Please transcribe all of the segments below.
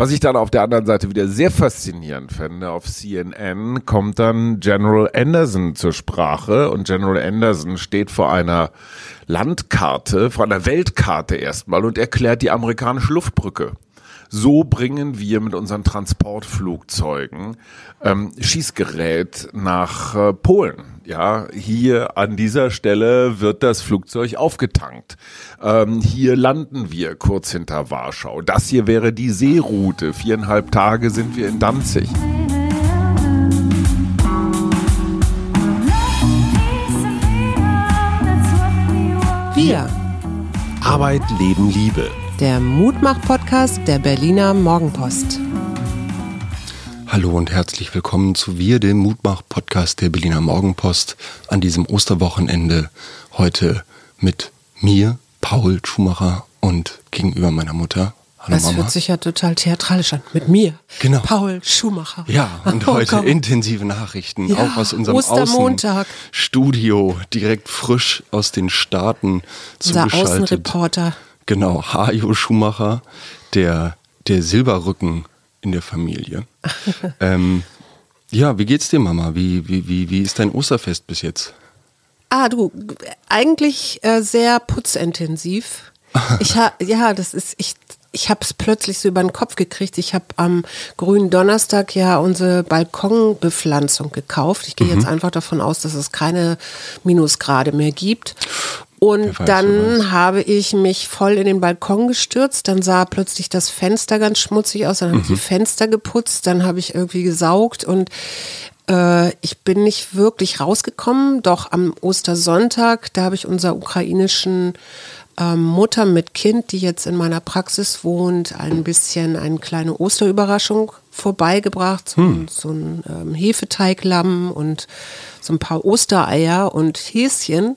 Was ich dann auf der anderen Seite wieder sehr faszinierend finde, auf CNN kommt dann General Anderson zur Sprache und General Anderson steht vor einer Landkarte, vor einer Weltkarte erstmal und erklärt die amerikanische Luftbrücke. So bringen wir mit unseren Transportflugzeugen ähm, Schießgerät nach äh, Polen. Ja, hier an dieser Stelle wird das Flugzeug aufgetankt. Ähm, hier landen wir kurz hinter Warschau. Das hier wäre die Seeroute. Viereinhalb Tage sind wir in Danzig. Wir. Arbeit, Leben, Liebe. Der Mutmach-Podcast der Berliner Morgenpost. Hallo und herzlich willkommen zu Wir, dem Mutmach-Podcast der Berliner Morgenpost an diesem Osterwochenende. Heute mit mir, Paul Schumacher und gegenüber meiner Mutter. Hallo das Mama. hört sich ja total theatralisch an. Mit mir, genau. Paul Schumacher. Ja, und oh, heute komm. intensive Nachrichten, ja, auch aus unserem Ostermontag. Studio, direkt frisch aus den Staaten zugeschaltet. Unser Außenreporter. Genau, Hajo Schumacher, der, der Silberrücken in der Familie. ähm, ja, wie geht's dir, Mama? Wie, wie, wie, wie ist dein Osterfest bis jetzt? Ah, du, eigentlich äh, sehr putzintensiv. Ich ha, ja, das ist, ich, ich habe es plötzlich so über den Kopf gekriegt. Ich habe am grünen Donnerstag ja unsere Balkonbepflanzung gekauft. Ich gehe mhm. jetzt einfach davon aus, dass es keine Minusgrade mehr gibt. Und dann habe ich mich voll in den Balkon gestürzt. Dann sah plötzlich das Fenster ganz schmutzig aus. Dann habe mhm. ich die Fenster geputzt. Dann habe ich irgendwie gesaugt und äh, ich bin nicht wirklich rausgekommen. Doch am Ostersonntag, da habe ich unser ukrainischen ähm, Mutter mit Kind, die jetzt in meiner Praxis wohnt, ein bisschen eine kleine Osterüberraschung vorbeigebracht. So, hm. so ein ähm, Hefeteiglamm und so ein paar Ostereier und Häschen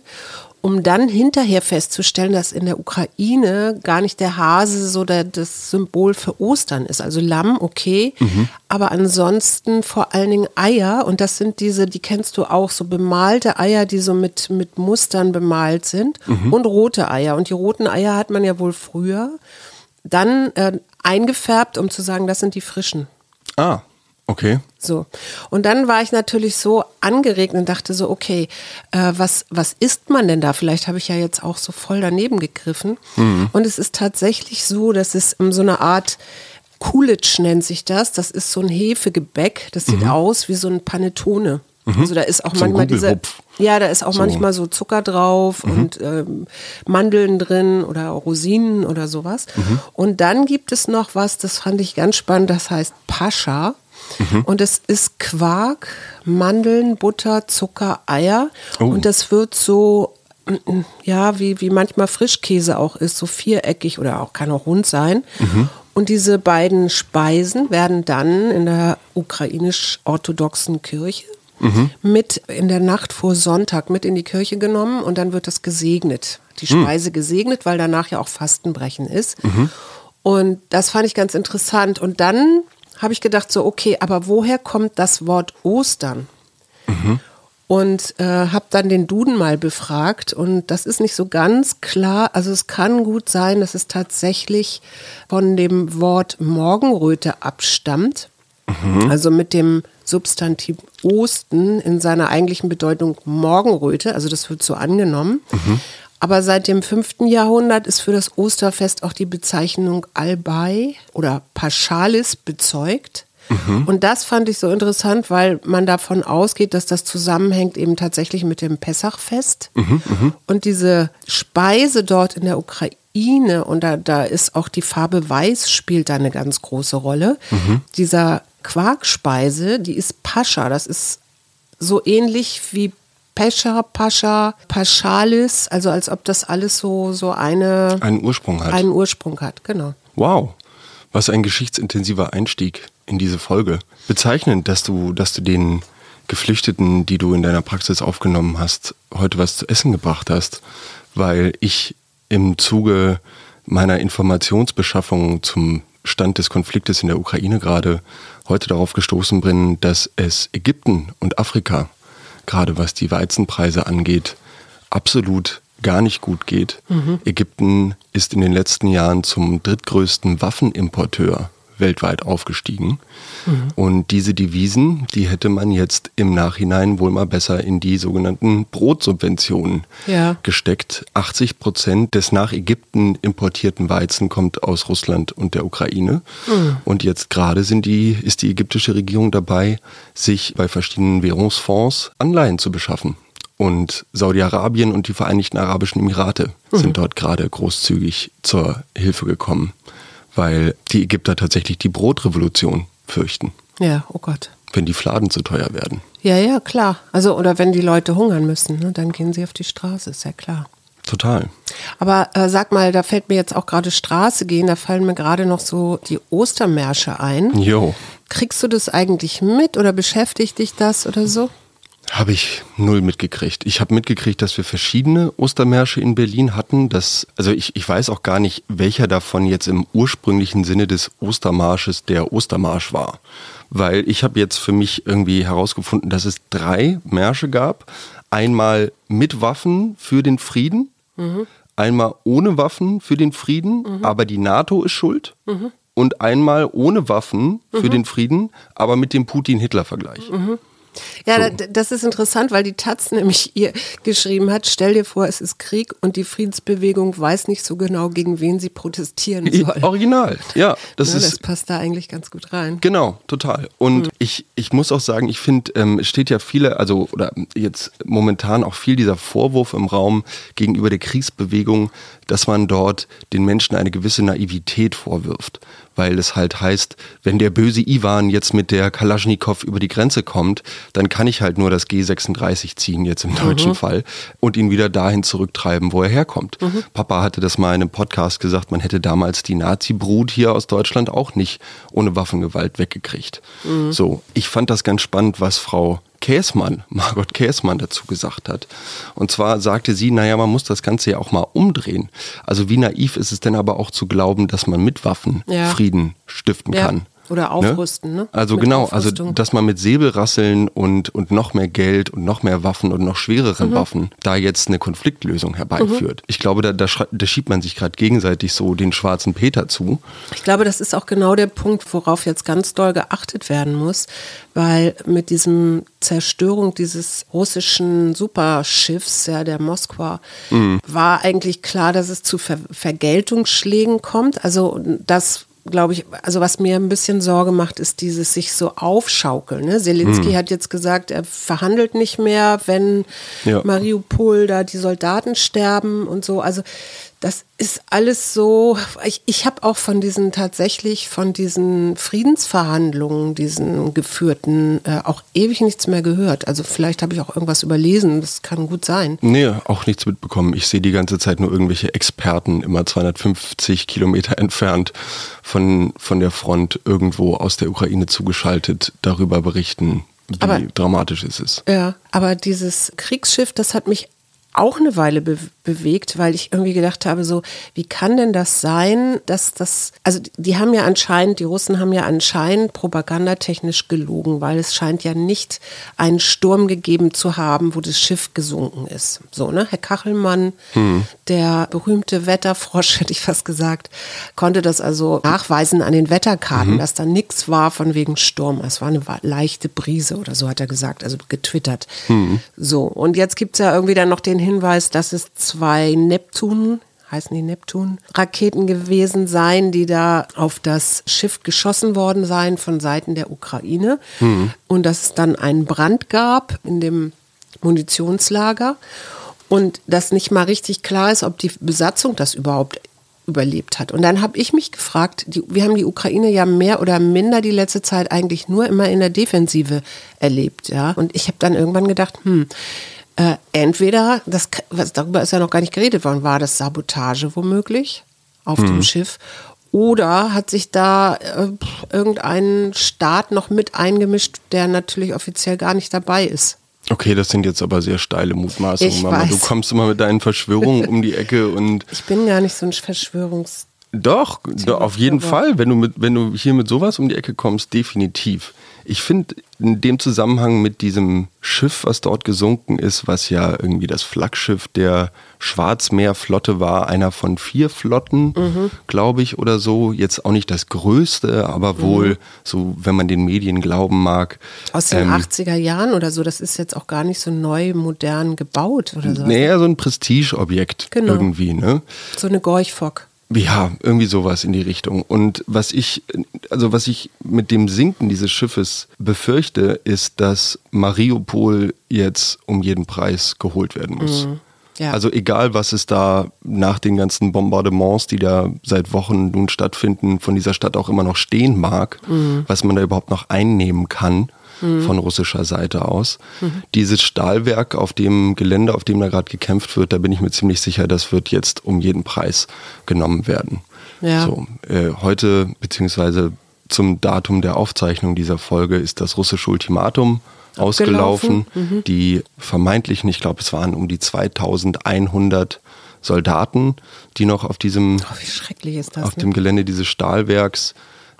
um dann hinterher festzustellen, dass in der Ukraine gar nicht der Hase so der, das Symbol für Ostern ist. Also Lamm, okay, mhm. aber ansonsten vor allen Dingen Eier und das sind diese, die kennst du auch, so bemalte Eier, die so mit, mit Mustern bemalt sind mhm. und rote Eier. Und die roten Eier hat man ja wohl früher dann äh, eingefärbt, um zu sagen, das sind die frischen. Ah, Okay. So. Und dann war ich natürlich so angeregt und dachte so, okay, äh, was, was isst man denn da? Vielleicht habe ich ja jetzt auch so voll daneben gegriffen. Mhm. Und es ist tatsächlich so, dass es so eine Art Coolidge nennt sich das. Das ist so ein Hefegebäck. Das sieht mhm. aus wie so ein Panettone. Mhm. Also da ist auch so manchmal diese, ja, da ist auch so. manchmal so Zucker drauf mhm. und ähm, Mandeln drin oder Rosinen oder sowas. Mhm. Und dann gibt es noch was, das fand ich ganz spannend, das heißt Pascha. Mhm. Und es ist Quark, Mandeln, Butter, Zucker, Eier. Oh. Und das wird so, ja, wie, wie manchmal Frischkäse auch ist, so viereckig oder auch kann auch rund sein. Mhm. Und diese beiden Speisen werden dann in der ukrainisch-orthodoxen Kirche mhm. mit in der Nacht vor Sonntag mit in die Kirche genommen und dann wird das gesegnet. Die mhm. Speise gesegnet, weil danach ja auch Fastenbrechen ist. Mhm. Und das fand ich ganz interessant. Und dann habe ich gedacht, so, okay, aber woher kommt das Wort Ostern? Mhm. Und äh, habe dann den Duden mal befragt und das ist nicht so ganz klar. Also es kann gut sein, dass es tatsächlich von dem Wort Morgenröte abstammt. Mhm. Also mit dem Substantiv Osten in seiner eigentlichen Bedeutung Morgenröte. Also das wird so angenommen. Mhm. Aber seit dem 5. Jahrhundert ist für das Osterfest auch die Bezeichnung Albay oder Paschalis bezeugt. Mhm. Und das fand ich so interessant, weil man davon ausgeht, dass das zusammenhängt eben tatsächlich mit dem Pessachfest. Mhm, mh. Und diese Speise dort in der Ukraine, und da, da ist auch die Farbe Weiß, spielt da eine ganz große Rolle. Mhm. Dieser Quarkspeise, die ist Pascha, das ist so ähnlich wie Pescha, Pascha, Paschalis, also als ob das alles so, so eine, einen Ursprung hat. Einen Ursprung hat, genau. Wow, was ein geschichtsintensiver Einstieg in diese Folge. Bezeichnend, dass du, dass du den Geflüchteten, die du in deiner Praxis aufgenommen hast, heute was zu essen gebracht hast, weil ich im Zuge meiner Informationsbeschaffung zum Stand des Konfliktes in der Ukraine gerade heute darauf gestoßen bin, dass es Ägypten und Afrika gerade was die Weizenpreise angeht, absolut gar nicht gut geht. Mhm. Ägypten ist in den letzten Jahren zum drittgrößten Waffenimporteur weltweit aufgestiegen. Mhm. Und diese Devisen, die hätte man jetzt im Nachhinein wohl mal besser in die sogenannten Brotsubventionen ja. gesteckt. 80 Prozent des nach Ägypten importierten Weizen kommt aus Russland und der Ukraine. Mhm. Und jetzt gerade sind die, ist die ägyptische Regierung dabei, sich bei verschiedenen Währungsfonds Anleihen zu beschaffen. Und Saudi-Arabien und die Vereinigten Arabischen Emirate mhm. sind dort gerade großzügig zur Hilfe gekommen weil die Ägypter tatsächlich die Brotrevolution fürchten. Ja, oh Gott. Wenn die Fladen zu teuer werden. Ja, ja, klar. Also, oder wenn die Leute hungern müssen, ne, dann gehen sie auf die Straße, ist ja klar. Total. Aber äh, sag mal, da fällt mir jetzt auch gerade Straße gehen, da fallen mir gerade noch so die Ostermärsche ein. Jo. Kriegst du das eigentlich mit oder beschäftigt dich das oder so? Habe ich null mitgekriegt. Ich habe mitgekriegt, dass wir verschiedene Ostermärsche in Berlin hatten. Das, also ich, ich weiß auch gar nicht, welcher davon jetzt im ursprünglichen Sinne des Ostermarsches der Ostermarsch war. Weil ich habe jetzt für mich irgendwie herausgefunden, dass es drei Märsche gab. Einmal mit Waffen für den Frieden, mhm. einmal ohne Waffen für den Frieden, mhm. aber die NATO ist schuld. Mhm. Und einmal ohne Waffen für mhm. den Frieden, aber mit dem Putin-Hitler-Vergleich. Ja, so. das ist interessant, weil die Taz nämlich ihr geschrieben hat, stell dir vor, es ist Krieg und die Friedensbewegung weiß nicht so genau, gegen wen sie protestieren soll. Original, ja. Das, ja, ist, das passt da eigentlich ganz gut rein. Genau, total. Und mhm. ich, ich muss auch sagen, ich finde, ähm, es steht ja viele, also oder jetzt momentan auch viel dieser Vorwurf im Raum gegenüber der Kriegsbewegung, dass man dort den Menschen eine gewisse Naivität vorwirft weil es halt heißt, wenn der böse Ivan jetzt mit der Kalaschnikow über die Grenze kommt, dann kann ich halt nur das G36 ziehen, jetzt im deutschen mhm. Fall, und ihn wieder dahin zurücktreiben, wo er herkommt. Mhm. Papa hatte das mal in einem Podcast gesagt, man hätte damals die Nazi-Brut hier aus Deutschland auch nicht ohne Waffengewalt weggekriegt. Mhm. So, ich fand das ganz spannend, was Frau Käßmann, Margot Käßmann dazu gesagt hat. Und zwar sagte sie, naja, man muss das Ganze ja auch mal umdrehen. Also wie naiv ist es denn aber auch zu glauben, dass man mit Waffen ja. Frieden stiften ja. kann? Oder ne? aufrüsten, ne? Also mit genau, also dass man mit Säbelrasseln und, und noch mehr Geld und noch mehr Waffen und noch schwereren mhm. Waffen da jetzt eine Konfliktlösung herbeiführt. Mhm. Ich glaube, da, da, da schiebt man sich gerade gegenseitig so den schwarzen Peter zu. Ich glaube, das ist auch genau der Punkt, worauf jetzt ganz doll geachtet werden muss, weil mit diesem Zerstörung dieses russischen Superschiffs, ja, der Moskwa, mhm. war eigentlich klar, dass es zu Ver Vergeltungsschlägen kommt. Also das glaube ich, also was mir ein bisschen Sorge macht, ist dieses sich so aufschaukeln. Ne? Zelensky hm. hat jetzt gesagt, er verhandelt nicht mehr, wenn ja. Mariupol da die Soldaten sterben und so. Also das ist alles so, ich, ich habe auch von diesen tatsächlich, von diesen Friedensverhandlungen, diesen geführten, äh, auch ewig nichts mehr gehört. Also vielleicht habe ich auch irgendwas überlesen, das kann gut sein. Nee, auch nichts mitbekommen. Ich sehe die ganze Zeit nur irgendwelche Experten, immer 250 Kilometer entfernt von, von der Front irgendwo aus der Ukraine zugeschaltet, darüber berichten, wie aber, dramatisch es ist. Ja, aber dieses Kriegsschiff, das hat mich auch eine Weile be bewegt, weil ich irgendwie gedacht habe, so, wie kann denn das sein, dass das, also die haben ja anscheinend, die Russen haben ja anscheinend propagandatechnisch gelogen, weil es scheint ja nicht einen Sturm gegeben zu haben, wo das Schiff gesunken ist. So, ne? Herr Kachelmann, hm. der berühmte Wetterfrosch, hätte ich fast gesagt, konnte das also nachweisen an den Wetterkarten, mhm. dass da nichts war von wegen Sturm. Es war eine leichte Brise oder so hat er gesagt, also getwittert. Mhm. So, und jetzt gibt es ja irgendwie dann noch den Hinweis, dass es zwei Neptun, heißen die Neptun, Raketen gewesen seien, die da auf das Schiff geschossen worden seien von Seiten der Ukraine. Mhm. Und dass es dann einen Brand gab in dem Munitionslager. Und dass nicht mal richtig klar ist, ob die Besatzung das überhaupt überlebt hat. Und dann habe ich mich gefragt, die, wir haben die Ukraine ja mehr oder minder die letzte Zeit eigentlich nur immer in der Defensive erlebt, ja. Und ich habe dann irgendwann gedacht, hm, äh, entweder, das, was, darüber ist ja noch gar nicht geredet worden, war das Sabotage womöglich auf mhm. dem Schiff oder hat sich da äh, irgendein Staat noch mit eingemischt, der natürlich offiziell gar nicht dabei ist? Okay, das sind jetzt aber sehr steile Mutmaßungen, ich Mama. Weiß. Du kommst immer mit deinen Verschwörungen um die Ecke und. Ich bin gar nicht so ein Verschwörungs. Doch, doch auf jeden Fall. Wenn du, mit, wenn du hier mit sowas um die Ecke kommst, definitiv. Ich finde in dem Zusammenhang mit diesem Schiff, was dort gesunken ist, was ja irgendwie das Flaggschiff der Schwarzmeerflotte war, einer von vier Flotten, mhm. glaube ich, oder so. Jetzt auch nicht das größte, aber wohl mhm. so, wenn man den Medien glauben mag. Aus den ähm, 80er Jahren oder so, das ist jetzt auch gar nicht so neu, modern gebaut oder so. Naja, so ein Prestigeobjekt genau. irgendwie, ne? So eine Gorchfock. Ja, irgendwie sowas in die Richtung. Und was ich, also was ich mit dem Sinken dieses Schiffes befürchte, ist, dass Mariupol jetzt um jeden Preis geholt werden muss. Mhm. Ja. Also egal, was es da nach den ganzen Bombardements, die da seit Wochen nun stattfinden, von dieser Stadt auch immer noch stehen mag, mhm. was man da überhaupt noch einnehmen kann mhm. von russischer Seite aus. Mhm. Dieses Stahlwerk auf dem Gelände, auf dem da gerade gekämpft wird, da bin ich mir ziemlich sicher, das wird jetzt um jeden Preis genommen werden. Ja. So, äh, heute, beziehungsweise zum Datum der Aufzeichnung dieser Folge, ist das russische Ultimatum ausgelaufen. Mhm. Die vermeintlichen, ich glaube, es waren um die 2100 Soldaten, die noch auf diesem, oh, auf ne? dem Gelände dieses Stahlwerks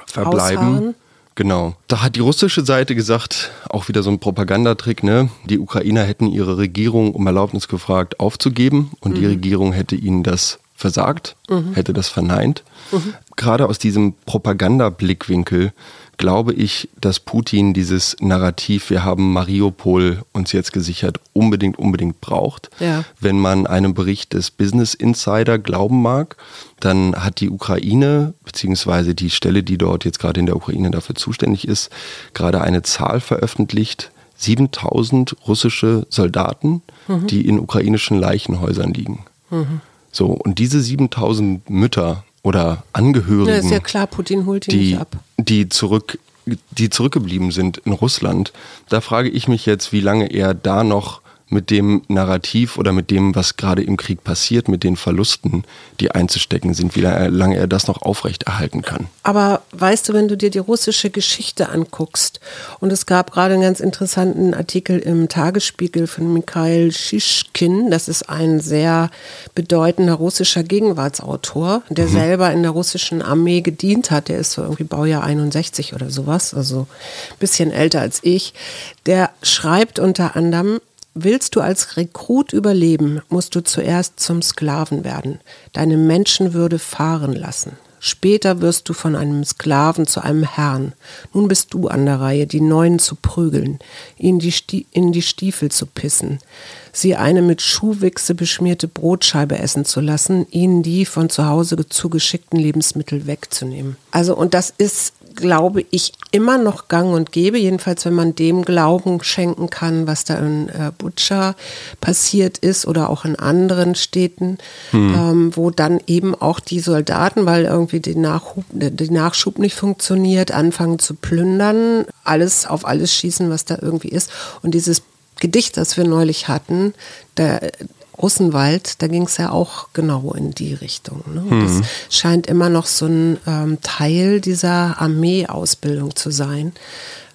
verbleiben. Ausharren. Genau. Da hat die russische Seite gesagt, auch wieder so ein Propagandatrick, ne? Die Ukrainer hätten ihre Regierung um Erlaubnis gefragt, aufzugeben und mhm. die Regierung hätte ihnen das versagt, mhm. hätte das verneint. Mhm. Gerade aus diesem Propagandablickwinkel glaube ich, dass Putin dieses Narrativ, wir haben Mariupol uns jetzt gesichert, unbedingt, unbedingt braucht. Ja. Wenn man einem Bericht des Business Insider glauben mag, dann hat die Ukraine, beziehungsweise die Stelle, die dort jetzt gerade in der Ukraine dafür zuständig ist, gerade eine Zahl veröffentlicht, 7000 russische Soldaten, mhm. die in ukrainischen Leichenhäusern liegen. Mhm. So, und diese 7000 Mütter oder Angehörigen, ja, ist ja klar, Putin holt ihn die, die zurück die zurückgeblieben sind in Russland, da frage ich mich jetzt, wie lange er da noch mit dem Narrativ oder mit dem, was gerade im Krieg passiert, mit den Verlusten, die einzustecken sind, wie lange er das noch aufrechterhalten kann. Aber weißt du, wenn du dir die russische Geschichte anguckst, und es gab gerade einen ganz interessanten Artikel im Tagesspiegel von Mikhail Schischkin, das ist ein sehr bedeutender russischer Gegenwartsautor, der mhm. selber in der russischen Armee gedient hat, der ist so irgendwie Baujahr 61 oder sowas, also ein bisschen älter als ich, der schreibt unter anderem, Willst du als Rekrut überleben, musst du zuerst zum Sklaven werden, deine Menschenwürde fahren lassen. Später wirst du von einem Sklaven zu einem Herrn. Nun bist du an der Reihe, die Neuen zu prügeln, ihnen die in die Stiefel zu pissen, sie eine mit Schuhwichse beschmierte Brotscheibe essen zu lassen, ihnen die von zu Hause zugeschickten Lebensmittel wegzunehmen. Also, und das ist glaube ich, immer noch gang und gäbe, jedenfalls wenn man dem Glauben schenken kann, was da in äh, Butscha passiert ist oder auch in anderen Städten, hm. ähm, wo dann eben auch die Soldaten, weil irgendwie der Nachschub nicht funktioniert, anfangen zu plündern, alles auf alles schießen, was da irgendwie ist. Und dieses Gedicht, das wir neulich hatten, da, Russenwald, da ging es ja auch genau in die Richtung. Ne? Mhm. Das scheint immer noch so ein ähm, Teil dieser Armeeausbildung zu sein.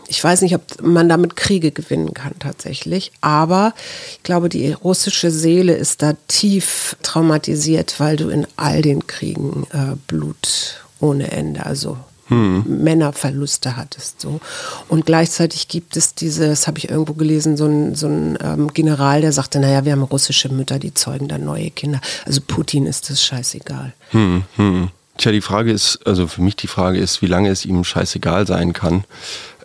Ich weiß nicht, ob man damit Kriege gewinnen kann tatsächlich, aber ich glaube, die russische Seele ist da tief traumatisiert, weil du in all den Kriegen äh, Blut ohne Ende, also hm. Männerverluste hattest. So. Und gleichzeitig gibt es diese, das habe ich irgendwo gelesen, so ein, so ein ähm, General, der sagte, naja, wir haben russische Mütter, die zeugen dann neue Kinder. Also Putin ist das scheißegal. Hm, hm. Tja, die Frage ist, also für mich die Frage ist, wie lange es ihm scheißegal sein kann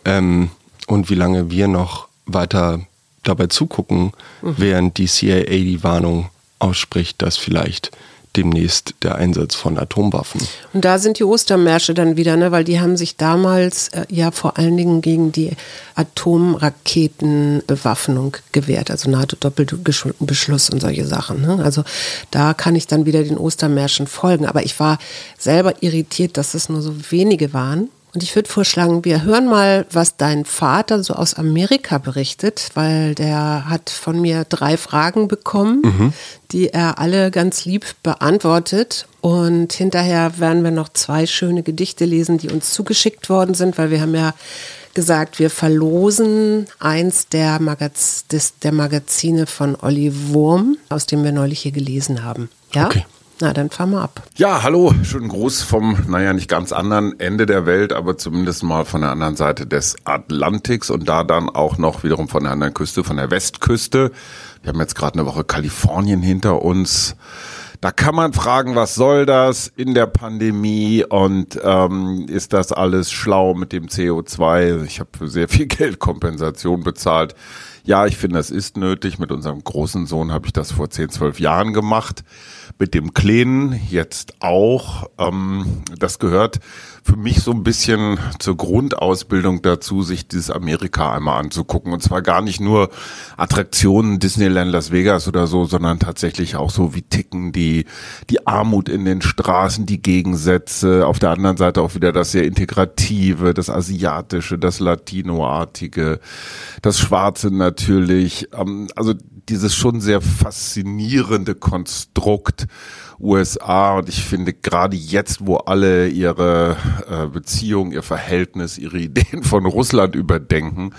ähm, und wie lange wir noch weiter dabei zugucken, mhm. während die CIA die Warnung ausspricht, dass vielleicht demnächst der Einsatz von Atomwaffen. Und da sind die Ostermärsche dann wieder, ne? weil die haben sich damals äh, ja vor allen Dingen gegen die Atomraketenbewaffnung gewehrt, also NATO-Doppelbeschluss und solche Sachen. Ne? Also da kann ich dann wieder den Ostermärschen folgen. Aber ich war selber irritiert, dass es nur so wenige waren. Und ich würde vorschlagen, wir hören mal, was dein Vater so aus Amerika berichtet, weil der hat von mir drei Fragen bekommen, mhm. die er alle ganz lieb beantwortet. Und hinterher werden wir noch zwei schöne Gedichte lesen, die uns zugeschickt worden sind, weil wir haben ja gesagt, wir verlosen eins der, Magaz des, der Magazine von Olli Wurm, aus dem wir neulich hier gelesen haben. Ja? Okay. Na, dann fahren wir ab. Ja, hallo, schönen Gruß vom, naja, nicht ganz anderen Ende der Welt, aber zumindest mal von der anderen Seite des Atlantiks und da dann auch noch wiederum von der anderen Küste, von der Westküste. Wir haben jetzt gerade eine Woche Kalifornien hinter uns. Da kann man fragen, was soll das in der Pandemie und ähm, ist das alles schlau mit dem CO2? Ich habe für sehr viel Geld Kompensation bezahlt. Ja, ich finde, das ist nötig. Mit unserem großen Sohn habe ich das vor 10, 12 Jahren gemacht mit dem Kleinen jetzt auch. Ähm, das gehört für mich so ein bisschen zur Grundausbildung dazu, sich dieses Amerika einmal anzugucken. Und zwar gar nicht nur Attraktionen, Disneyland Las Vegas oder so, sondern tatsächlich auch so, wie ticken die, die Armut in den Straßen, die Gegensätze. Auf der anderen Seite auch wieder das sehr Integrative, das Asiatische, das Latinoartige, das Schwarze natürlich. Ähm, also dieses schon sehr faszinierende Konstrukt USA und ich finde gerade jetzt, wo alle ihre äh, Beziehung, ihr Verhältnis, ihre Ideen von Russland überdenken,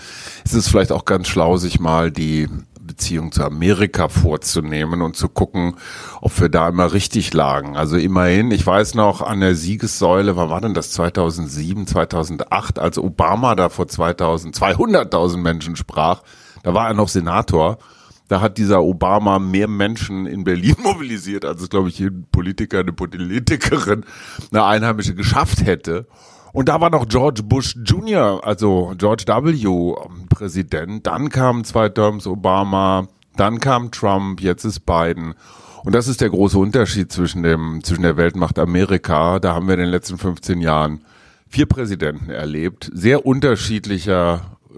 ist es vielleicht auch ganz schlau, sich mal die Beziehung zu Amerika vorzunehmen und zu gucken, ob wir da immer richtig lagen. Also immerhin, ich weiß noch an der Siegessäule, wann war denn das 2007, 2008, als Obama da vor 2000, 200.000 Menschen sprach, da war er noch Senator da hat dieser Obama mehr Menschen in Berlin mobilisiert, als es, glaube ich, jeden Politiker, eine Politikerin, eine Einheimische geschafft hätte. Und da war noch George Bush Jr., also George W. Präsident. Dann kamen zwei Terms Obama, dann kam Trump, jetzt ist Biden. Und das ist der große Unterschied zwischen dem, zwischen der Weltmacht Amerika. Da haben wir in den letzten 15 Jahren vier Präsidenten erlebt, sehr unterschiedlicher äh,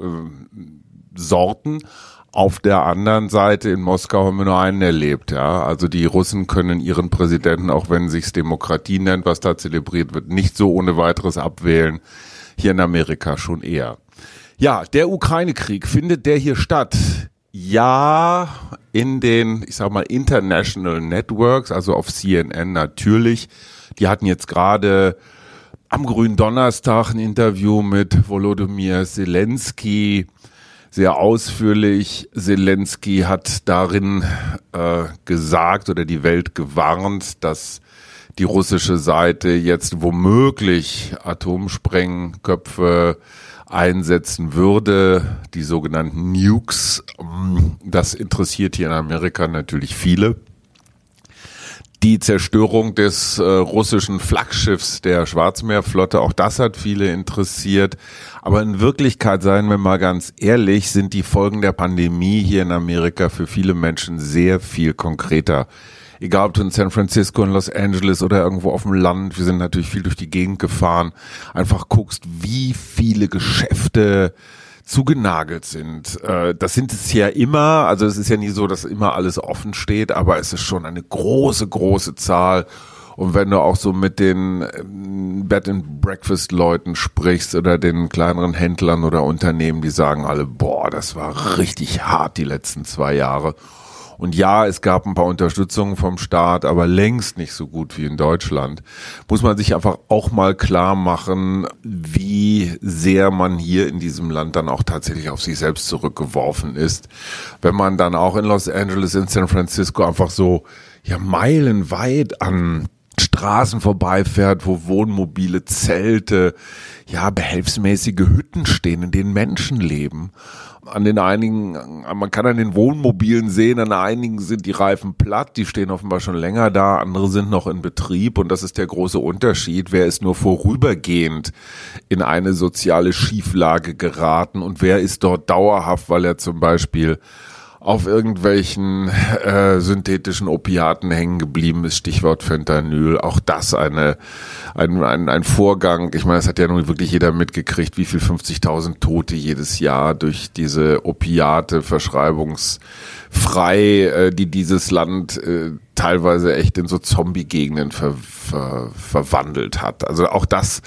Sorten, auf der anderen Seite in Moskau haben wir nur einen erlebt, ja. Also die Russen können ihren Präsidenten, auch wenn sich's Demokratie nennt, was da zelebriert wird, nicht so ohne weiteres abwählen. Hier in Amerika schon eher. Ja, der Ukraine-Krieg, findet der hier statt? Ja, in den, ich sag mal, International Networks, also auf CNN natürlich. Die hatten jetzt gerade am grünen Donnerstag ein Interview mit Volodymyr Zelensky sehr ausführlich. Zelensky hat darin äh, gesagt oder die Welt gewarnt, dass die russische Seite jetzt womöglich Atomsprengköpfe einsetzen würde, die sogenannten Nukes. Das interessiert hier in Amerika natürlich viele die Zerstörung des äh, russischen Flaggschiffs der Schwarzmeerflotte, auch das hat viele interessiert. Aber in Wirklichkeit, seien wir mal ganz ehrlich, sind die Folgen der Pandemie hier in Amerika für viele Menschen sehr viel konkreter. Egal ob du in San Francisco, in Los Angeles oder irgendwo auf dem Land, wir sind natürlich viel durch die Gegend gefahren, einfach guckst, wie viele Geschäfte zugenagelt sind. Äh, das sind es ja immer, also es ist ja nie so, dass immer alles offen steht, aber es ist schon eine große, große Zahl. Und wenn du auch so mit den ähm, Bed and Breakfast Leuten sprichst oder den kleineren Händlern oder Unternehmen, die sagen alle, boah, das war richtig hart die letzten zwei Jahre. Und ja, es gab ein paar Unterstützungen vom Staat, aber längst nicht so gut wie in Deutschland. Muss man sich einfach auch mal klar machen, wie sehr man hier in diesem Land dann auch tatsächlich auf sich selbst zurückgeworfen ist. Wenn man dann auch in Los Angeles, in San Francisco einfach so, ja, meilenweit an Straßen vorbeifährt, wo Wohnmobile, Zelte, ja, behelfsmäßige Hütten stehen, in denen Menschen leben an den einigen, man kann an den Wohnmobilen sehen, an einigen sind die Reifen platt, die stehen offenbar schon länger da, andere sind noch in Betrieb und das ist der große Unterschied. Wer ist nur vorübergehend in eine soziale Schieflage geraten und wer ist dort dauerhaft, weil er zum Beispiel auf irgendwelchen äh, synthetischen Opiaten hängen geblieben ist, Stichwort Fentanyl. Auch das eine, ein, ein, ein Vorgang. Ich meine, es hat ja nun wirklich jeder mitgekriegt, wie viel 50.000 Tote jedes Jahr durch diese Opiate, verschreibungsfrei, äh, die dieses Land äh, teilweise echt in so Zombie-Gegenden ver, ver, verwandelt hat. Also auch das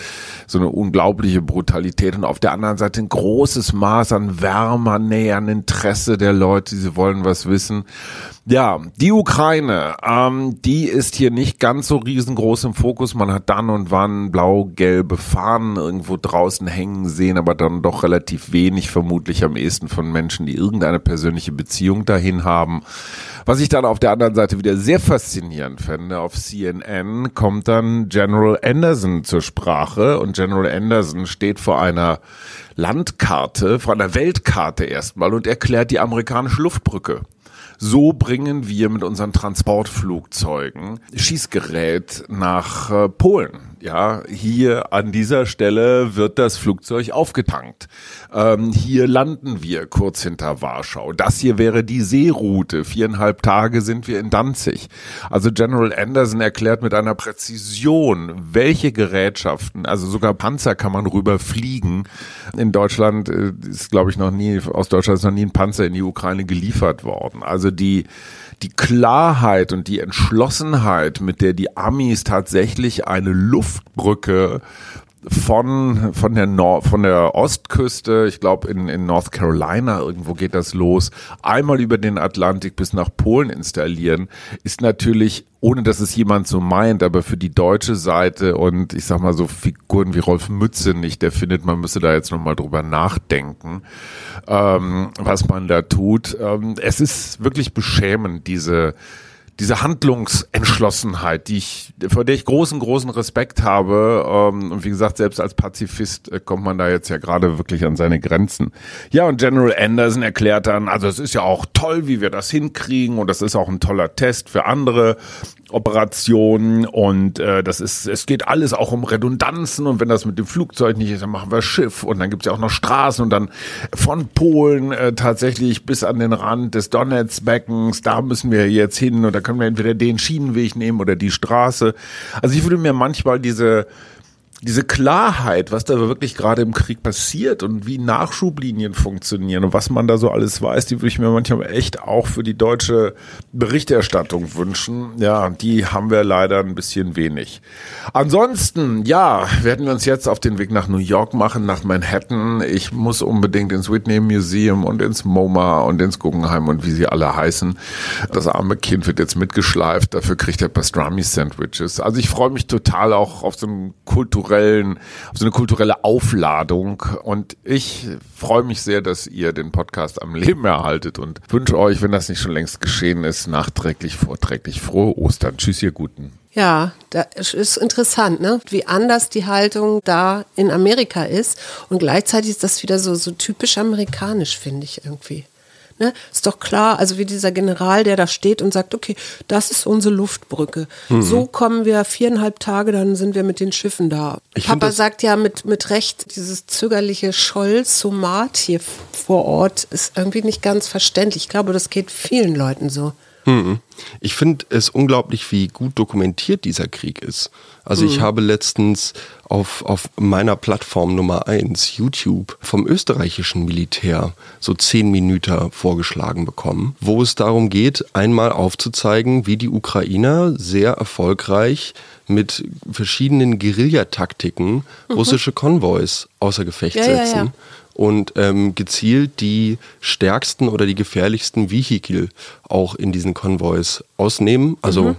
so eine unglaubliche Brutalität und auf der anderen Seite ein großes Maß an Wärme, Nähe, an Interesse der Leute, sie wollen was wissen. Ja, die Ukraine, ähm, die ist hier nicht ganz so riesengroß im Fokus. Man hat dann und wann blau-gelbe Fahnen irgendwo draußen hängen sehen, aber dann doch relativ wenig, vermutlich am ehesten von Menschen, die irgendeine persönliche Beziehung dahin haben. Was ich dann auf der anderen Seite wieder sehr sehr faszinierend fände, auf CNN kommt dann General Anderson zur Sprache und General Anderson steht vor einer Landkarte, vor einer Weltkarte erstmal und erklärt die amerikanische Luftbrücke. So bringen wir mit unseren Transportflugzeugen Schießgerät nach äh, Polen. Ja, hier an dieser Stelle wird das Flugzeug aufgetankt. Ähm, hier landen wir kurz hinter Warschau. Das hier wäre die Seeroute. Viereinhalb Tage sind wir in Danzig. Also General Anderson erklärt mit einer Präzision, welche Gerätschaften, also sogar Panzer kann man rüber fliegen. In Deutschland äh, ist, glaube ich, noch nie, aus Deutschland ist noch nie ein Panzer in die Ukraine geliefert worden. Also die, die Klarheit und die Entschlossenheit, mit der die Amis tatsächlich eine Luftbrücke von von der Nord von der Ostküste, ich glaube in, in North Carolina irgendwo geht das los, einmal über den Atlantik bis nach Polen installieren, ist natürlich ohne dass es jemand so meint, aber für die deutsche Seite und ich sag mal so Figuren wie Rolf Mütze nicht, der findet, man müsse da jetzt nochmal drüber nachdenken, ähm, was man da tut. Ähm, es ist wirklich beschämend, diese diese Handlungsentschlossenheit, die ich, vor der ich großen, großen Respekt habe. Ähm, und wie gesagt, selbst als Pazifist äh, kommt man da jetzt ja gerade wirklich an seine Grenzen. Ja, und General Anderson erklärt dann, also es ist ja auch toll, wie wir das hinkriegen und das ist auch ein toller Test für andere Operationen und äh, das ist, es geht alles auch um Redundanzen und wenn das mit dem Flugzeug nicht ist, dann machen wir Schiff und dann gibt's ja auch noch Straßen und dann von Polen äh, tatsächlich bis an den Rand des Donetsbeckens, da müssen wir jetzt hin und da können wir entweder den Schienenweg nehmen oder die Straße. Also ich würde mir manchmal diese diese Klarheit, was da wirklich gerade im Krieg passiert und wie Nachschublinien funktionieren und was man da so alles weiß, die würde ich mir manchmal echt auch für die deutsche Berichterstattung wünschen. Ja, die haben wir leider ein bisschen wenig. Ansonsten, ja, werden wir uns jetzt auf den Weg nach New York machen, nach Manhattan. Ich muss unbedingt ins Whitney Museum und ins MoMA und ins Guggenheim und wie sie alle heißen. Das arme Kind wird jetzt mitgeschleift, dafür kriegt er Pastrami-Sandwiches. Also ich freue mich total auch auf so einen kulturellen kulturellen, so eine kulturelle Aufladung. Und ich freue mich sehr, dass ihr den Podcast am Leben erhaltet und wünsche euch, wenn das nicht schon längst geschehen ist, nachträglich, vorträglich frohe Ostern. Tschüss, ihr Guten. Ja, das ist interessant, ne? wie anders die Haltung da in Amerika ist. Und gleichzeitig ist das wieder so, so typisch amerikanisch, finde ich irgendwie. Ne? Ist doch klar, also wie dieser General, der da steht und sagt, okay, das ist unsere Luftbrücke. Mhm. So kommen wir viereinhalb Tage, dann sind wir mit den Schiffen da. Ich Papa sagt ja mit, mit Recht, dieses zögerliche Scholl-Somat hier vor Ort ist irgendwie nicht ganz verständlich. Ich glaube, das geht vielen Leuten so. Mhm. Ich finde es unglaublich, wie gut dokumentiert dieser Krieg ist. Also mhm. ich habe letztens auf, auf meiner Plattform Nummer eins YouTube, vom österreichischen Militär so zehn Minuten vorgeschlagen bekommen, wo es darum geht, einmal aufzuzeigen, wie die Ukrainer sehr erfolgreich mit verschiedenen Guerillataktiken mhm. russische Konvois außer Gefecht ja, setzen. Ja, ja und ähm, gezielt die stärksten oder die gefährlichsten Vehikel auch in diesen Konvois ausnehmen, also mhm.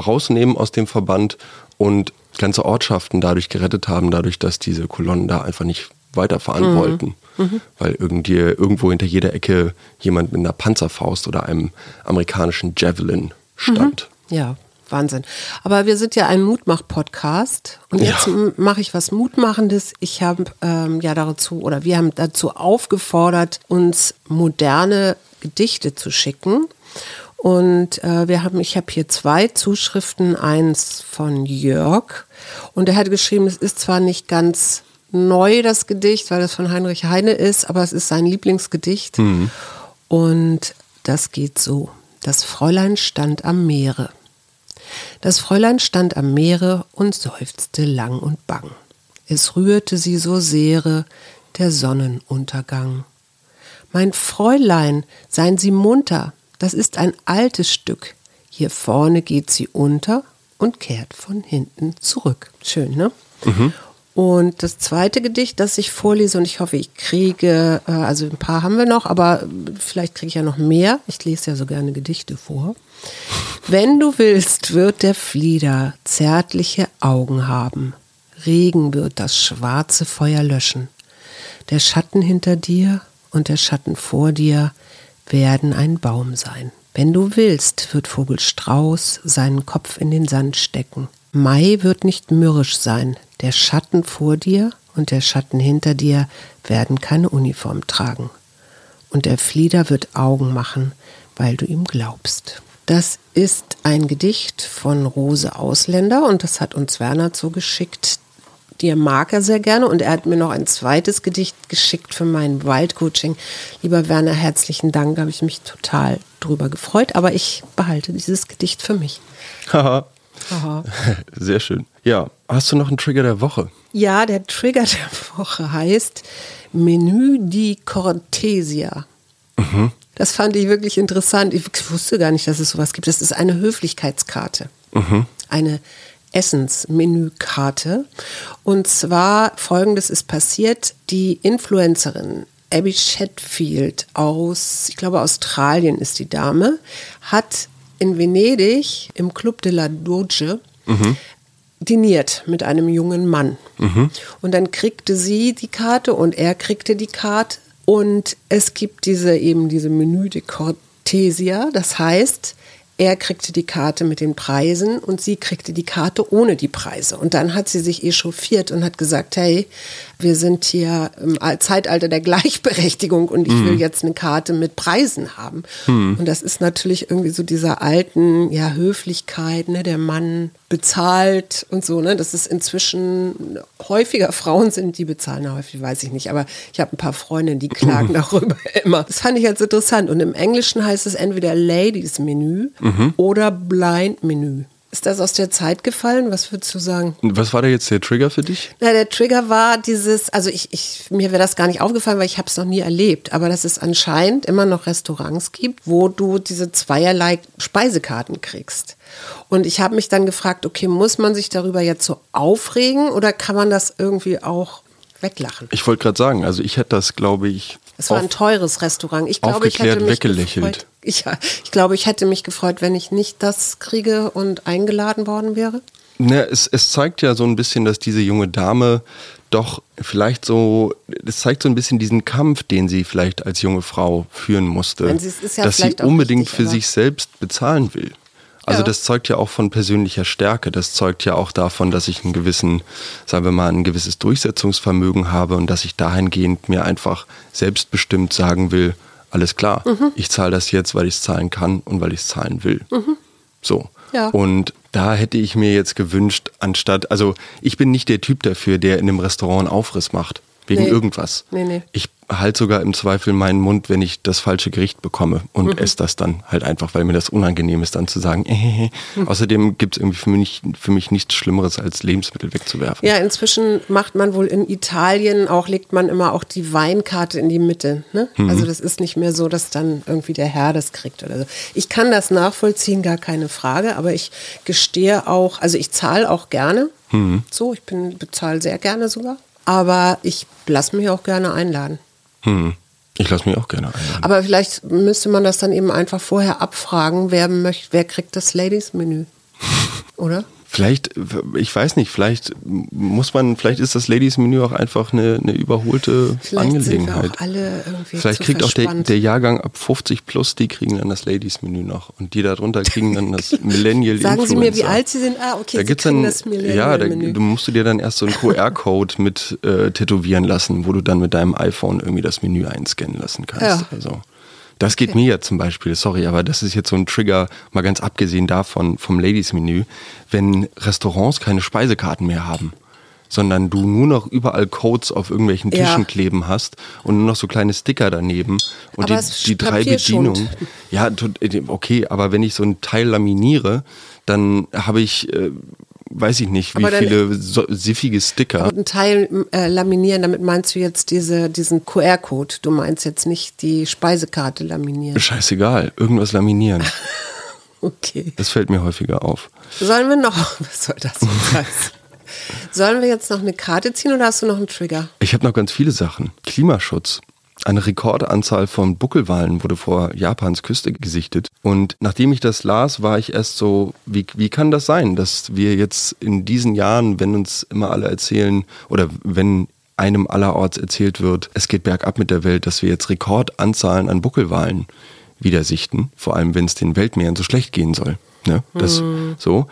rausnehmen aus dem Verband und ganze Ortschaften dadurch gerettet haben, dadurch, dass diese Kolonnen da einfach nicht weiterfahren mhm. wollten. Mhm. Weil irgendwie, irgendwo hinter jeder Ecke jemand mit einer Panzerfaust oder einem amerikanischen Javelin stand. Mhm. Ja, Wahnsinn. Aber wir sind ja ein Mutmach-Podcast und jetzt ja. mache ich was Mutmachendes. Ich habe ähm, ja dazu oder wir haben dazu aufgefordert, uns moderne Gedichte zu schicken. Und äh, wir haben, ich habe hier zwei Zuschriften, eins von Jörg und er hat geschrieben, es ist zwar nicht ganz neu das Gedicht, weil es von Heinrich Heine ist, aber es ist sein Lieblingsgedicht. Mhm. Und das geht so. Das Fräulein stand am Meere. Das Fräulein stand am Meere und seufzte lang und bang. Es rührte sie so sehre der Sonnenuntergang. Mein Fräulein, seien Sie munter, das ist ein altes Stück. Hier vorne geht sie unter und kehrt von hinten zurück. Schön, ne? Mhm. Und das zweite Gedicht, das ich vorlese, und ich hoffe, ich kriege, äh, also ein paar haben wir noch, aber vielleicht kriege ich ja noch mehr. Ich lese ja so gerne Gedichte vor. Wenn du willst, wird der Flieder zärtliche Augen haben. Regen wird das schwarze Feuer löschen. Der Schatten hinter dir und der Schatten vor dir werden ein Baum sein. Wenn du willst, wird Vogel Strauß seinen Kopf in den Sand stecken. Mai wird nicht mürrisch sein. Der Schatten vor dir und der Schatten hinter dir werden keine Uniform tragen. Und der Flieder wird Augen machen, weil du ihm glaubst. Das ist ein Gedicht von Rose Ausländer und das hat uns Werner zugeschickt. Die mag er sehr gerne und er hat mir noch ein zweites Gedicht geschickt für mein Wildcoaching. Lieber Werner, herzlichen Dank, da habe ich mich total drüber gefreut, aber ich behalte dieses Gedicht für mich. Haha. Aha. Sehr schön. Ja, hast du noch einen Trigger der Woche? Ja, der Trigger der Woche heißt Menü di Cortesia. Das fand ich wirklich interessant. Ich wusste gar nicht, dass es sowas gibt. Das ist eine Höflichkeitskarte. Eine Essensmenükarte. Und zwar folgendes ist passiert. Die Influencerin Abby Chatfield aus, ich glaube, Australien ist die Dame, hat in Venedig im Club de la Doge diniert mit einem jungen Mann. Und dann kriegte sie die Karte und er kriegte die Karte. Und es gibt diese eben diese Menü de Cortesia. Das heißt, er kriegte die Karte mit den Preisen und sie kriegte die Karte ohne die Preise. Und dann hat sie sich echauffiert und hat gesagt, hey, wir sind hier im Zeitalter der Gleichberechtigung und ich will jetzt eine Karte mit Preisen haben. Und das ist natürlich irgendwie so dieser alten ja, Höflichkeit, ne, der Mann bezahlt und so, ne? Das ist inzwischen häufiger Frauen sind, die bezahlen häufig, weiß ich nicht, aber ich habe ein paar Freundinnen, die klagen darüber immer. Das fand ich jetzt interessant. Und im Englischen heißt es entweder Ladies Menü oder Blind Menü. Ist das aus der Zeit gefallen? Was würdest du sagen? Was war da jetzt der Trigger für dich? Na, der Trigger war dieses, also ich, ich mir wäre das gar nicht aufgefallen, weil ich habe es noch nie erlebt, aber dass es anscheinend immer noch Restaurants gibt, wo du diese zweierlei Speisekarten kriegst. Und ich habe mich dann gefragt, okay, muss man sich darüber jetzt so aufregen oder kann man das irgendwie auch weglachen? Ich wollte gerade sagen, also ich hätte das, glaube ich, Es war ein teures Restaurant. Ich glaube, ich hätte aufgeklärt mich weggelächelt. gefreut. Ich, ich glaube, ich hätte mich gefreut, wenn ich nicht das kriege und eingeladen worden wäre. Ne, es, es zeigt ja so ein bisschen, dass diese junge Dame doch vielleicht so, es zeigt so ein bisschen diesen Kampf, den sie vielleicht als junge Frau führen musste. Ist ja dass sie unbedingt richtig, für sich selbst bezahlen will. Also Ja. das zeugt ja auch von persönlicher Stärke. Das zeugt ja auch davon, dass ich einen gewissen, sagen wir mal, ein gewisses Durchsetzungsvermögen habe und dass ich dahingehend mir einfach selbstbestimmt sagen will, alles klar, Mhm. ich zahle das jetzt, weil ich es zahlen kann und weil ich es zahlen will. So. Ja. Und da hätte ich mir jetzt gewünscht, anstatt, also ich bin nicht der Typ dafür, der in einem Restaurant einen Aufriss macht. Wegen Nee. irgendwas. Nee, nee. Ich halte sogar im Zweifel meinen Mund, wenn ich das falsche Gericht bekomme und Mhm. esse das dann halt einfach, weil mir das unangenehm ist, dann zu sagen, äh, Mhm. Außerdem gibt es irgendwie für mich, für mich nichts Schlimmeres, als Lebensmittel wegzuwerfen. Ja, inzwischen macht man wohl in Italien auch, legt man immer auch die Weinkarte in die Mitte. Ne? Also das ist nicht mehr so, dass dann irgendwie der Herr das kriegt oder so. Ich kann das nachvollziehen, gar keine Frage, aber ich gestehe auch, also ich zahle auch gerne. So, ich bin bezahle sehr gerne sogar. Aber ich lasse mich auch gerne einladen. Hm. Ich lasse mich auch gerne einladen. Aber vielleicht müsste man das dann eben einfach vorher abfragen, wer möchte, wer kriegt das Ladies-Menü. Oder? Vielleicht, ich weiß nicht, vielleicht muss man, vielleicht ist das Ladies-Menü auch einfach eine, eine überholte Vielleicht Angelegenheit. Vielleicht kriegt auch der, der Jahrgang ab 50 plus, die kriegen dann das Ladies-Menü noch. Und die darunter kriegen dann das Millennial Sagen Sie mir, wie Influencer. alt Sie sind? Ah, okay, Da Sie gibt's dann, das ja, da, du musst du dir dann erst so einen QR-Code mit äh, tätowieren lassen, wo du dann mit deinem iPhone irgendwie das Menü einscannen lassen kannst. Ja. Also, das geht mir ja zum Beispiel, sorry, aber das ist jetzt so ein Trigger, mal ganz abgesehen davon, vom Ladies-Menü, wenn Restaurants keine Speisekarten mehr haben sondern du nur noch überall Codes auf irgendwelchen Ja. Tischen kleben hast und nur noch so kleine Sticker daneben und Aber die, die drei. Bedienungen. Ja, tot- okay, aber wenn ich so ein Teil laminiere, dann habe ich, äh, weiß ich nicht, wie viele so, siffige Sticker. Und einen Teil äh, laminieren, damit meinst du jetzt diese, diesen QR-Code. Du meinst jetzt nicht die Speisekarte laminieren. Scheißegal, irgendwas laminieren. Okay. Das fällt mir häufiger auf. Sollen wir noch, was soll das jetzt heißen? Sollen wir jetzt noch eine Karte ziehen oder hast du noch einen Trigger? Ich habe noch ganz viele Sachen. Klimaschutz. Eine Rekordanzahl von Buckelwalen wurde vor Japans Küste gesichtet. Und nachdem ich das las, war ich erst so, wie, wie kann das sein, dass wir jetzt in diesen Jahren, wenn uns immer alle erzählen oder wenn einem allerorts erzählt wird, es geht bergab mit der Welt, dass wir jetzt Rekordanzahlen an Buckelwalen wieder sichten, vor allem wenn es den Weltmeeren so schlecht gehen soll. Ne? Das so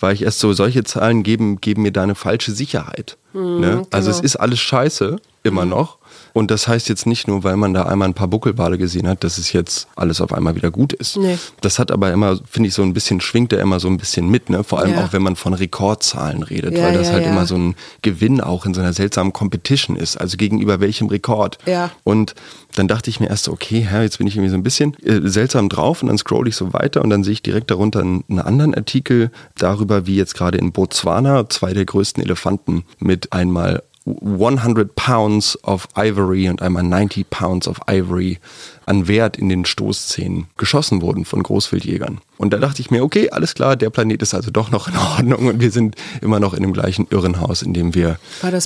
war ich erst so, solche Zahlen geben, geben mir da eine falsche Sicherheit. ne? Also es genau. ist alles scheiße, immer noch. Und das heißt jetzt nicht nur, weil man da einmal ein paar Buckelwale gesehen hat, dass es jetzt alles auf einmal wieder gut ist. Nee. Das hat aber immer, finde ich, so ein bisschen, schwingt er immer so ein bisschen mit, ne? Vor allem Ja. auch, wenn man von Rekordzahlen redet, Ja, weil das ja, halt immer so ein Gewinn auch in so einer seltsamen Competition ist. Also gegenüber welchem Rekord. Ja. Und dann dachte ich mir erst so, okay, Herr, jetzt bin ich irgendwie so ein bisschen äh, seltsam drauf und dann scroll ich so weiter und dann sehe ich direkt darunter einen, einen anderen Artikel darüber, wie jetzt gerade in Botswana zwei der größten Elefanten mit einmal 100 Pounds of Ivory und einmal 90 Pounds of Ivory an Wert in den Stoßzähnen geschossen wurden von Großwildjägern. Und da dachte ich mir, okay, alles klar, der Planet ist also doch noch in Ordnung und wir sind immer noch in dem gleichen Irrenhaus, in dem wir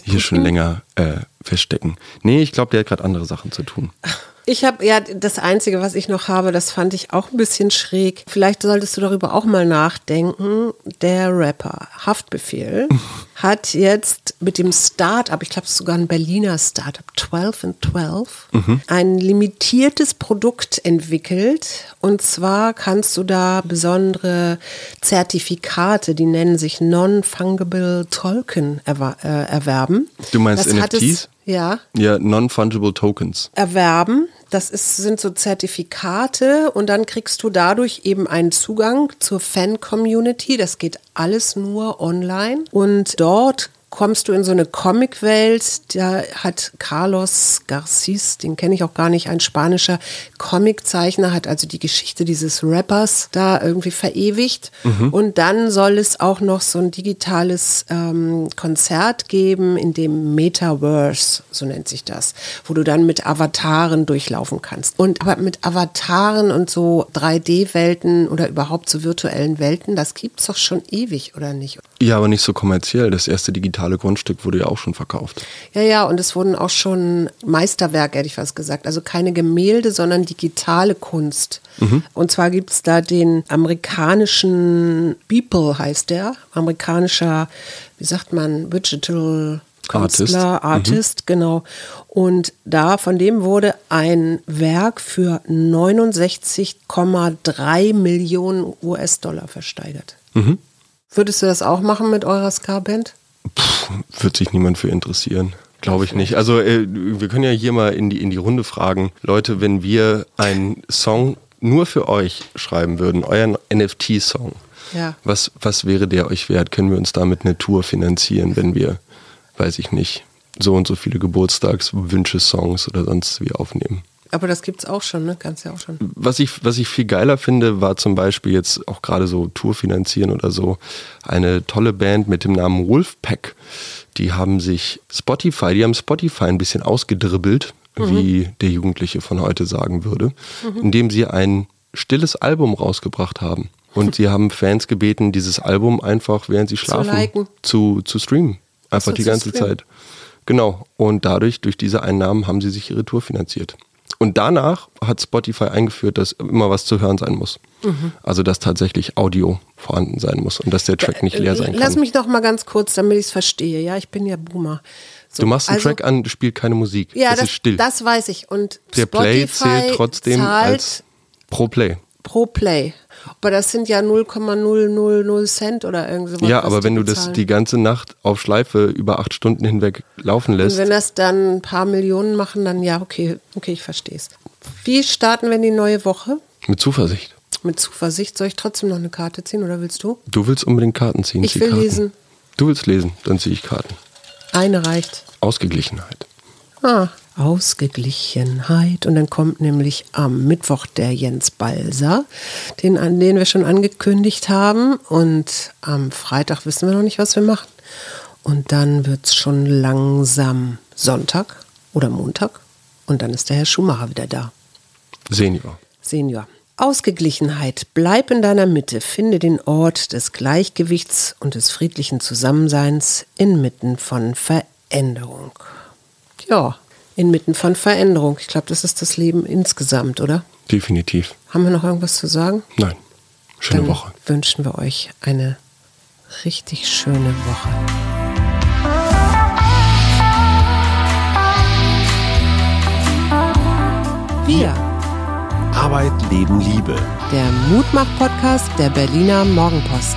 hier schon länger äh, feststecken. Nee, ich glaube, der hat gerade andere Sachen zu tun. Ich habe ja das Einzige, was ich noch habe, das fand ich auch ein bisschen schräg. Vielleicht solltest du darüber auch mal nachdenken. Der Rapper Haftbefehl hat jetzt mit dem Start-up, ich glaube, es ist sogar ein Berliner Start-up, 12 and 12, ein limitiertes Produkt entwickelt. Und zwar kannst du da besondere Zertifikate, die nennen sich Non-Fungible Token, äh, erwerben. Du meinst Das NFTs? Ja, Ja, Non-Fungible Tokens. erwerben. Das ist, sind so Zertifikate und dann kriegst du dadurch eben einen Zugang zur Fan-Community. Das geht alles nur online und dort kommst du in so eine Comic-Welt. Da hat Carlos Garcis, den kenne ich auch gar nicht, ein spanischer Comiczeichner, hat also die Geschichte dieses Rappers da irgendwie verewigt. Und dann soll es auch noch so ein digitales ähm, Konzert geben, in dem Metaverse, so nennt sich das, wo du dann mit Avataren durchlaufen kannst. Und aber mit Avataren und so 3D-Welten oder überhaupt so virtuellen Welten, das gibt's doch schon ewig, oder nicht? Ja, aber nicht so kommerziell. Das erste digitale Grundstück wurde ja auch schon verkauft. Ja, ja, und es wurden auch schon Meisterwerke, hätte ich fast gesagt. Also keine Gemälde, sondern digitale Kunst. Und zwar gibt's da den amerikanischen Beeple, heißt der. Amerikanischer, wie sagt man, Digital Künstler, Artist, genau. Und da, von dem wurde ein Werk für 69,3 Millionen US-Dollar versteigert. Würdest du das auch machen mit eurer Ska-Band? Wird sich niemand für interessieren. Glaube ich nicht. Also äh, wir können ja hier mal in die, in die Runde fragen. Leute, wenn wir einen Song nur für euch schreiben würden, euren NFT-Song, Ja. was, was wäre der euch wert? Können wir uns damit eine Tour finanzieren, wenn wir, weiß ich nicht, so und so viele Geburtstagswünsche-Songs oder sonst wie aufnehmen? Aber das gibt's auch schon, ne? Kannst ja auch schon. Was ich, was ich viel geiler finde, war zum Beispiel jetzt auch gerade so Tour finanzieren oder so, eine tolle Band mit dem Namen Wolfpack. Die haben sich Spotify, die haben Spotify ein bisschen ausgedribbelt, wie der Jugendliche von heute sagen würde, indem sie ein stilles Album rausgebracht haben. Und sie haben Fans gebeten, dieses Album einfach, während sie schlafen, liken. zu, zu streamen. Einfach so, die zu ganze streamen. Zeit. Genau. Und dadurch, durch diese Einnahmen, haben sie sich ihre Tour finanziert. Und danach hat Spotify eingeführt, dass immer was zu hören sein muss. Mhm. Also dass tatsächlich Audio vorhanden sein muss und dass der Track nicht leer sein Äh, Lass kann. mich noch mal ganz kurz, damit ich es verstehe. Ja, ich bin ja Boomer. So, Du machst einen also- Track an, spielt keine Musik. Ja, es das, ist still. das weiß ich. Und der Play Spotify zählt trotzdem zahlt als pro Play. Pro Play. Aber das sind ja 0,000 Cent oder irgend sowas. Ja, aber wenn du das bezahlen. die ganze Nacht auf Schleife über acht Stunden hinweg laufen Und lässt, wenn das dann ein paar Millionen machen, dann ja, okay, okay, ich verstehe es. Wie starten wir in die neue Woche? mit Zuversicht. Mit Zuversicht. Soll ich trotzdem noch eine Karte ziehen oder willst du? Du willst unbedingt Karten ziehen. Ich zieh will Karten. lesen. Du willst lesen, dann ziehe ich Karten. Eine reicht. Ausgeglichenheit. Ah, Ausgeglichenheit. Und dann kommt nämlich am Mittwoch der Jens Balser, den, den wir schon angekündigt haben. Und am Freitag wissen wir noch nicht, was wir machen. Und dann wird es schon langsam Sonntag oder Montag. Und dann ist der Herr Schumacher wieder da. Senior. Senior. Ausgeglichenheit. Bleib in deiner Mitte. Finde den Ort des Gleichgewichts und des friedlichen Zusammenseins inmitten von Veränderung. Ja, inmitten von Veränderung. Ich glaube, das ist das Leben insgesamt, oder? Definitiv. Haben wir noch irgendwas zu sagen? Nein. Schöne Dann Woche. wünschen wir euch eine richtig schöne Woche. Wir Arbeit, Leben, Liebe. Der Mutmach-Podcast der Berliner Morgenpost.